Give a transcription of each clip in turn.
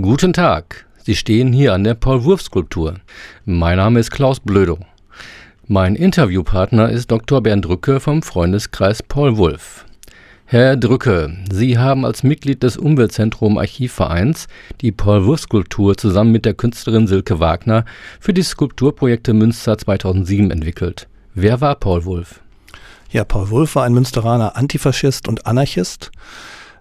Guten Tag. Sie stehen hier an der Paul-Wurf-Skulptur. Mein Name ist Klaus Blödo. Mein Interviewpartner ist Dr. Bernd Drücke vom Freundeskreis Paul Wulff. Herr Drücke, Sie haben als Mitglied des Umweltzentrum Archivvereins die Paul-Wurf-Skulptur zusammen mit der Künstlerin Silke Wagner für die Skulpturprojekte Münster 2007 entwickelt. Wer war Paul Wulff? Ja, Paul Wulff war ein Münsteraner Antifaschist und Anarchist.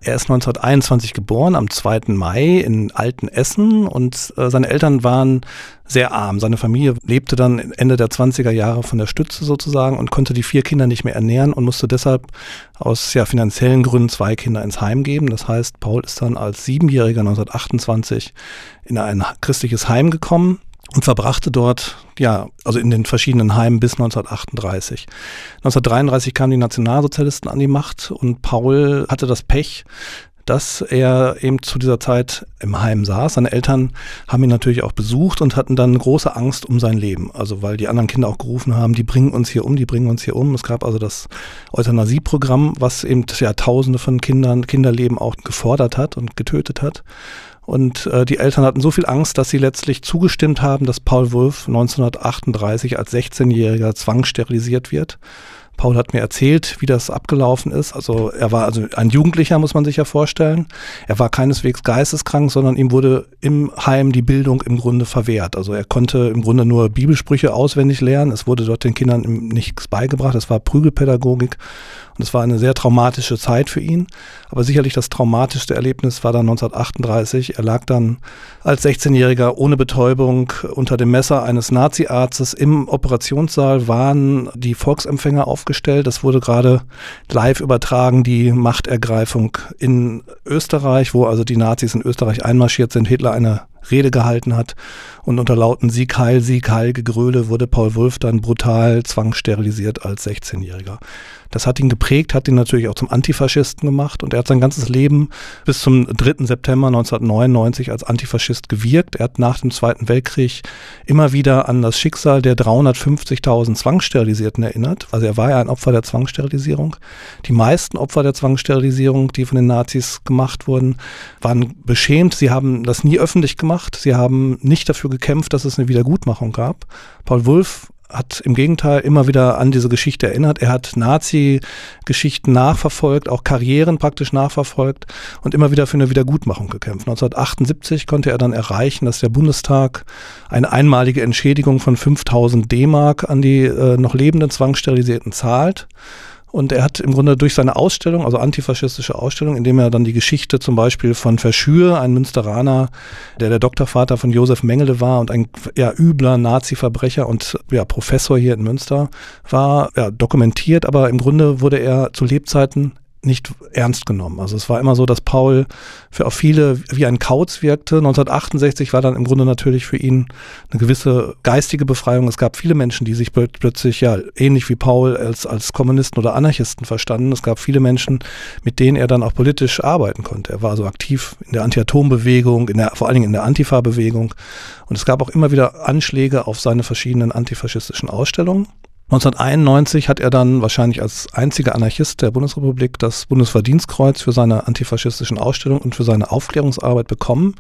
Er ist 1921 geboren, am 2. Mai in Altenessen und äh, seine Eltern waren sehr arm. Seine Familie lebte dann Ende der 20er Jahre von der Stütze sozusagen und konnte die vier Kinder nicht mehr ernähren und musste deshalb aus ja, finanziellen Gründen zwei Kinder ins Heim geben. Das heißt, Paul ist dann als Siebenjähriger 1928 in ein christliches Heim gekommen und verbrachte dort, ja, also in den verschiedenen Heimen bis 1938. 1933 kamen die Nationalsozialisten an die Macht und Paul hatte das Pech, dass er eben zu dieser Zeit im Heim saß. Seine Eltern haben ihn natürlich auch besucht und hatten dann große Angst um sein Leben. Also weil die anderen Kinder auch gerufen haben, die bringen uns hier um, die bringen uns hier um. Es gab also das Euthanasieprogramm, was eben ja Tausende von Kindern, Kinderleben auch gefordert hat und getötet hat. Und äh, die Eltern hatten so viel Angst, dass sie letztlich zugestimmt haben, dass Paul Wolf 1938 als 16-Jähriger zwangssterilisiert wird. Paul hat mir erzählt, wie das abgelaufen ist. Also er war also ein Jugendlicher, muss man sich ja vorstellen. Er war keineswegs geisteskrank, sondern ihm wurde im Heim die Bildung im Grunde verwehrt. Also er konnte im Grunde nur Bibelsprüche auswendig lernen. Es wurde dort den Kindern nichts beigebracht. Es war Prügelpädagogik. Und es war eine sehr traumatische Zeit für ihn. Aber sicherlich das traumatischste Erlebnis war dann 1938. Er lag dann als 16-Jähriger ohne Betäubung unter dem Messer eines Nazi-Arztes. Im Operationssaal waren die Volksempfänger aufgestellt. Das wurde gerade live übertragen, die Machtergreifung in Österreich, wo also die Nazis in Österreich einmarschiert sind. Hitler eine Rede gehalten hat. Und unter lauten Sieg Heil, Sieg Heil Gegröle wurde Paul Wulff dann brutal zwangssterilisiert als 16-Jähriger. Das hat ihn geprägt, hat ihn natürlich auch zum Antifaschisten gemacht und er hat sein ganzes Leben bis zum 3. September 1999 als Antifaschist gewirkt. Er hat nach dem Zweiten Weltkrieg immer wieder an das Schicksal der 350.000 Zwangssterilisierten erinnert. Also er war ja ein Opfer der Zwangssterilisierung. Die meisten Opfer der Zwangssterilisierung, die von den Nazis gemacht wurden, waren beschämt. Sie haben das nie öffentlich gemacht. Sie haben nicht dafür gekämpft, dass es eine Wiedergutmachung gab. Paul Wulff hat im Gegenteil immer wieder an diese Geschichte erinnert. Er hat Nazi-Geschichten nachverfolgt, auch Karrieren praktisch nachverfolgt und immer wieder für eine Wiedergutmachung gekämpft. 1978 konnte er dann erreichen, dass der Bundestag eine einmalige Entschädigung von 5000 D-Mark an die äh, noch lebenden Zwangssterilisierten zahlt. Und er hat im Grunde durch seine Ausstellung, also antifaschistische Ausstellung, indem er dann die Geschichte zum Beispiel von Verschür, ein Münsteraner, der der Doktorvater von Josef Mengele war und ein ja, übler Nazi-Verbrecher und ja, Professor hier in Münster war, ja, dokumentiert, aber im Grunde wurde er zu Lebzeiten nicht ernst genommen. Also es war immer so, dass Paul für auch viele wie ein Kauz wirkte. 1968 war dann im Grunde natürlich für ihn eine gewisse geistige Befreiung. Es gab viele Menschen, die sich plötzlich ja ähnlich wie Paul als, als Kommunisten oder Anarchisten verstanden. Es gab viele Menschen, mit denen er dann auch politisch arbeiten konnte. Er war so aktiv in der Anti-Atom-Bewegung, in der, vor allen Dingen in der Antifa-Bewegung. Und es gab auch immer wieder Anschläge auf seine verschiedenen antifaschistischen Ausstellungen. 1991 hat er dann wahrscheinlich als einziger Anarchist der Bundesrepublik das Bundesverdienstkreuz für seine antifaschistischen Ausstellungen und für seine Aufklärungsarbeit bekommen.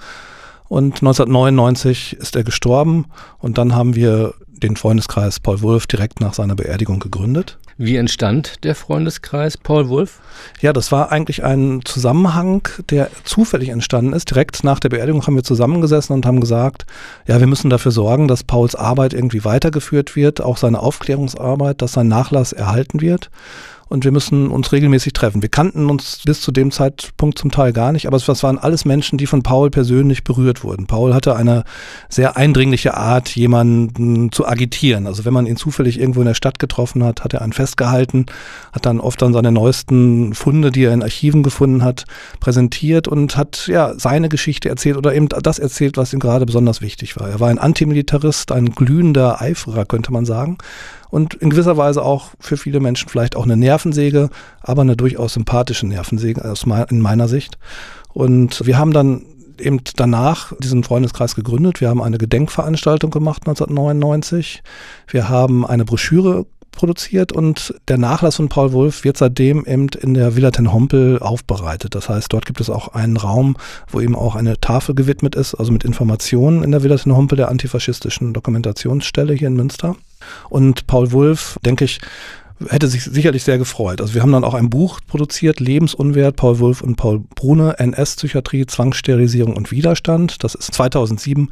Und 1999 ist er gestorben und dann haben wir den Freundeskreis Paul Wulff direkt nach seiner Beerdigung gegründet. Wie entstand der Freundeskreis Paul Wulff? Ja, das war eigentlich ein Zusammenhang, der zufällig entstanden ist. Direkt nach der Beerdigung haben wir zusammengesessen und haben gesagt, ja, wir müssen dafür sorgen, dass Pauls Arbeit irgendwie weitergeführt wird, auch seine Aufklärungsarbeit, dass sein Nachlass erhalten wird und wir müssen uns regelmäßig treffen. Wir kannten uns bis zu dem Zeitpunkt zum Teil gar nicht, aber es waren alles Menschen, die von Paul persönlich berührt wurden. Paul hatte eine sehr eindringliche Art, jemanden zu agitieren. Also wenn man ihn zufällig irgendwo in der Stadt getroffen hat, hat er einen festgehalten, hat dann oft dann seine neuesten Funde, die er in Archiven gefunden hat, präsentiert und hat ja seine Geschichte erzählt oder eben das erzählt, was ihm gerade besonders wichtig war. Er war ein Antimilitarist, ein glühender Eiferer, könnte man sagen und in gewisser Weise auch für viele Menschen vielleicht auch eine Nervensäge, aber eine durchaus sympathische Nervensäge aus me in meiner Sicht. Und wir haben dann eben danach diesen Freundeskreis gegründet. Wir haben eine Gedenkveranstaltung gemacht 1999. Wir haben eine Broschüre produziert und der Nachlass von Paul Wulff wird seitdem eben in der Villa ten Hompel aufbereitet. Das heißt, dort gibt es auch einen Raum, wo eben auch eine Tafel gewidmet ist, also mit Informationen in der Villa ten Hompel, der antifaschistischen Dokumentationsstelle hier in Münster. Und Paul Wulff, denke ich, hätte sich sicherlich sehr gefreut. Also wir haben dann auch ein Buch produziert, Lebensunwert, Paul Wulff und Paul Brune, NS-Psychiatrie, Zwangssterilisierung und Widerstand. Das ist 2007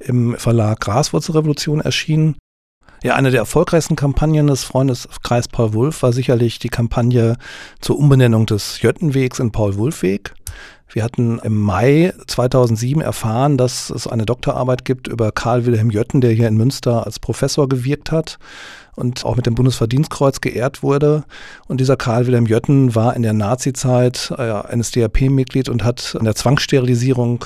im Verlag Graswurzelrevolution erschienen. Ja, eine der erfolgreichsten Kampagnen des Freundeskreis Paul Wulff war sicherlich die Kampagne zur Umbenennung des Jöttenwegs in Paul-Wulff-Weg. Wir hatten im Mai 2007 erfahren, dass es eine Doktorarbeit gibt über Karl Wilhelm Jötten, der hier in Münster als Professor gewirkt hat und auch mit dem Bundesverdienstkreuz geehrt wurde. Und dieser Karl Wilhelm Jötten war in der Nazizeit äh, NSDAP-Mitglied und hat an der Zwangssterilisierung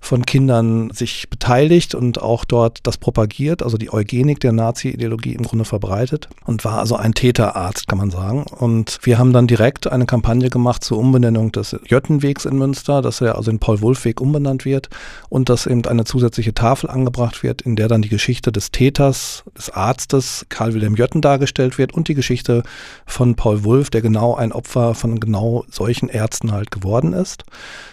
von Kindern sich beteiligt und auch dort das propagiert, also die Eugenik der Nazi-Ideologie im Grunde verbreitet und war also ein Täterarzt, kann man sagen. Und wir haben dann direkt eine Kampagne gemacht zur Umbenennung des Jöttenwegs in Münster, dass er also in Paul-Wulff-Weg umbenannt wird und dass eben eine zusätzliche Tafel angebracht wird, in der dann die Geschichte des Täters, des Arztes Karl Wilhelm Jötten dargestellt wird und die Geschichte von Paul Wulff, der genau ein Opfer von genau solchen Ärzten halt geworden ist.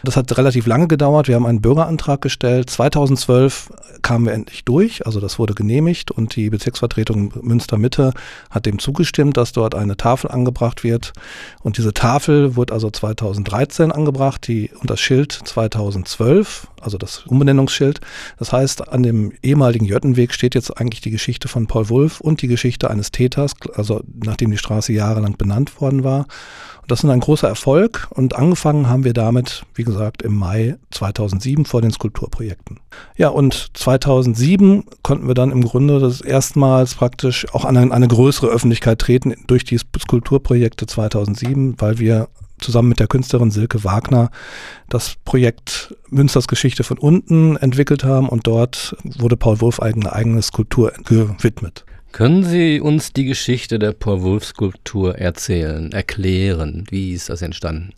Das hat relativ lange gedauert. Wir haben einen Bürgerantrag gestellt. 2012 kamen wir endlich durch, also das wurde genehmigt und die Bezirksvertretung Münster Mitte hat dem zugestimmt, dass dort eine Tafel angebracht wird. Und diese Tafel wurde also 2013 angebracht, die und das Schild 2012, also das Umbenennungsschild. Das heißt, an dem ehemaligen Jöttenweg steht jetzt eigentlich die Geschichte von Paul Wulff und die Geschichte eines Täters, also nachdem die Straße jahrelang benannt worden war. Und das ist ein großer Erfolg und angefangen haben wir damit, wie gesagt, im Mai 2007 vor den Skulpturprojekten. Ja, und 2007 konnten wir dann im Grunde das erstmals praktisch auch an eine, größere Öffentlichkeit treten durch die Skulpturprojekte 2007, weil wir zusammen mit der Künstlerin Silke Wagner das Projekt Münsters Geschichte von unten entwickelt haben und dort wurde Paul Wulff eine eigene Skulptur gewidmet. Können Sie uns die Geschichte der Paul-Wulff-Skulptur erzählen, erklären? Wie ist das entstanden?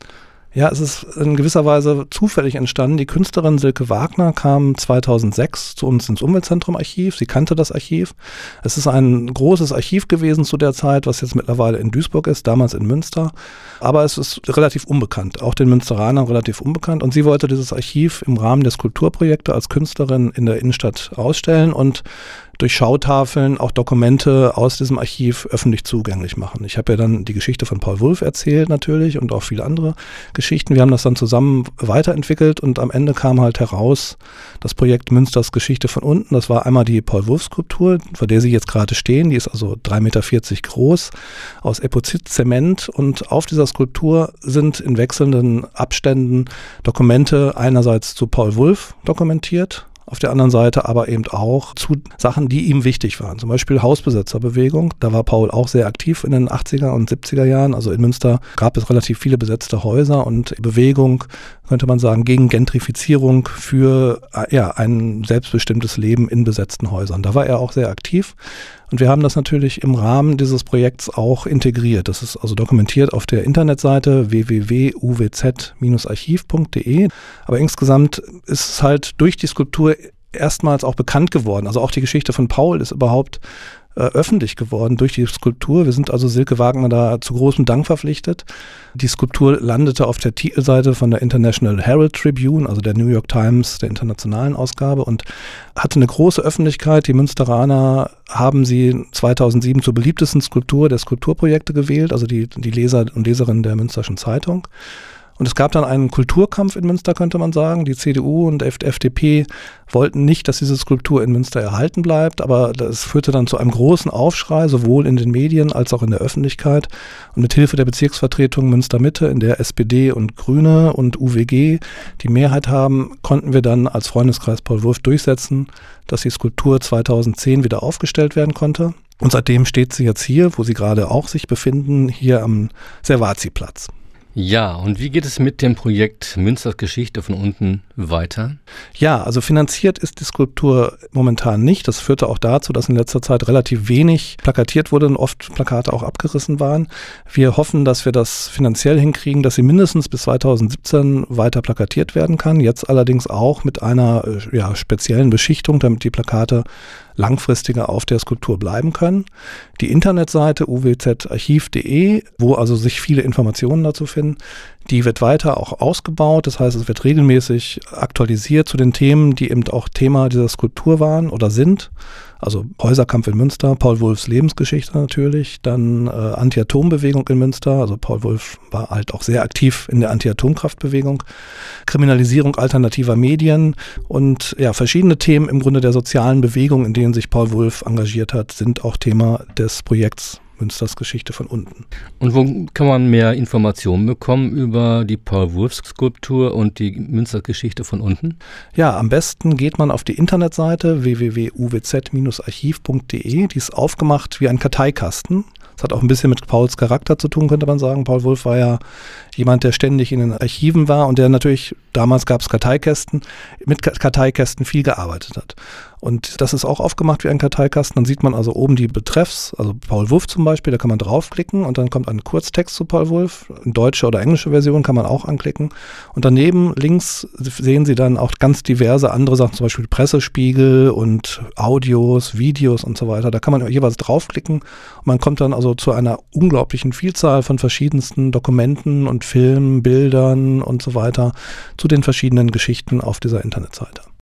Ja, es ist in gewisser Weise zufällig entstanden. Die Künstlerin Silke Wagner kam 2006 zu uns ins Umweltzentrum Archiv. Sie kannte das Archiv. Es ist ein großes Archiv gewesen zu der Zeit, was jetzt mittlerweile in Duisburg ist, damals in Münster. Aber es ist relativ unbekannt, auch den Münsteranern relativ unbekannt. Und sie wollte dieses Archiv im Rahmen des Kulturprojektes als Künstlerin in der Innenstadt ausstellen und durch Schautafeln auch Dokumente aus diesem Archiv öffentlich zugänglich machen. Ich habe ja dann die Geschichte von Paul Wulff erzählt natürlich und auch viele andere Geschichten. Wir haben das dann zusammen weiterentwickelt und am Ende kam halt heraus das Projekt Münsters Geschichte von unten. Das war einmal die Paul Wulff Skulptur, vor der Sie jetzt gerade stehen. Die ist also 3,40 Meter groß aus Epozit-Zement und auf dieser Skulptur sind in wechselnden Abständen Dokumente einerseits zu Paul Wulff dokumentiert auf der anderen Seite aber eben auch zu Sachen, die ihm wichtig waren. Zum Beispiel Hausbesetzerbewegung. Da war Paul auch sehr aktiv in den 80er und 70er Jahren. Also in Münster gab es relativ viele besetzte Häuser und Bewegung, könnte man sagen, gegen Gentrifizierung für ja, ein selbstbestimmtes Leben in besetzten Häusern. Da war er auch sehr aktiv. Und wir haben das natürlich im Rahmen dieses Projekts auch integriert. Das ist also dokumentiert auf der Internetseite www.uwz-archiv.de. Aber insgesamt ist es halt durch die Skulptur erstmals auch bekannt geworden. Also auch die Geschichte von Paul ist überhaupt äh, öffentlich geworden durch die Skulptur. Wir sind also Silke Wagner da zu großem Dank verpflichtet. Die Skulptur landete auf der Titelseite von der International Herald Tribune, also der New York Times der internationalen Ausgabe und hatte eine große Öffentlichkeit. Die Münsteraner haben sie 2007 zur beliebtesten Skulptur der Skulpturprojekte gewählt, also die, die Leser und Leserinnen der Münsterschen Zeitung. Und es gab dann einen Kulturkampf in Münster, könnte man sagen. Die CDU und FDP wollten nicht, dass diese Skulptur in Münster erhalten bleibt, aber das führte dann zu einem großen Aufschrei, sowohl in den Medien als auch in der Öffentlichkeit. Und mit Hilfe der Bezirksvertretung Münster Mitte, in der SPD und Grüne und UWG die Mehrheit haben, konnten wir dann als Freundeskreis Paul Wurf durchsetzen, dass die Skulptur 2010 wieder aufgestellt werden konnte. Und seitdem steht sie jetzt hier, wo sie gerade auch sich befinden, hier am Servazi-Platz. Ja, und wie geht es mit dem Projekt Münsters Geschichte von unten weiter? Ja, also finanziert ist die Skulptur momentan nicht. Das führte auch dazu, dass in letzter Zeit relativ wenig plakatiert wurde und oft Plakate auch abgerissen waren. Wir hoffen, dass wir das finanziell hinkriegen, dass sie mindestens bis 2017 weiter plakatiert werden kann. Jetzt allerdings auch mit einer äh, ja, speziellen Beschichtung, damit die Plakate langfristiger auf der Skulptur bleiben können. Die Internetseite uwzarchiv.de, wo also sich viele Informationen dazu finden, die wird weiter auch ausgebaut. Das heißt, es wird regelmäßig aktualisiert zu den Themen, die eben auch Thema dieser Skulptur waren oder sind. Also Häuserkampf in Münster, Paul Wulfs Lebensgeschichte natürlich, dann äh, Anti-Atom-Bewegung in Münster, also Paul Wulff war halt auch sehr aktiv in der Anti-Atomkraftbewegung, Kriminalisierung alternativer Medien und ja, verschiedene Themen im Grunde der sozialen Bewegung, in denen sich Paul Wulff engagiert hat, sind auch Thema des Projekts Münsters Geschichte von unten. Und wo kann man mehr Informationen bekommen über die Paul-Wurfs-Skulptur und die Münsters Geschichte von unten? Ja, am besten geht man auf die Internetseite www.uwz-archiv.de. Die ist aufgemacht wie ein Karteikasten. Das hat auch ein bisschen mit Pauls Charakter zu tun, könnte man sagen. Paul Wulff war ja jemand, der ständig in den Archiven war und der natürlich, damals gab es Karteikästen, mit Karteikästen viel gearbeitet hat. Und das ist auch aufgemacht wie ein Karteikasten. Dann sieht man also oben die Betreffs, also Paul Wulff zum Beispiel, da kann man draufklicken und dann kommt ein Kurztext zu Paul Wulff. Eine deutsche oder englische Version kann man auch anklicken. Und daneben links sehen Sie dann auch ganz diverse andere Sachen, zum Beispiel Pressespiegel und Audios, Videos und so weiter. Da kann man jeweils draufklicken und man kommt dann also zu einer unglaublichen Vielzahl von verschiedensten Dokumenten und Filmen, Bildern und so weiter zu den verschiedenen Geschichten auf dieser Internetseite.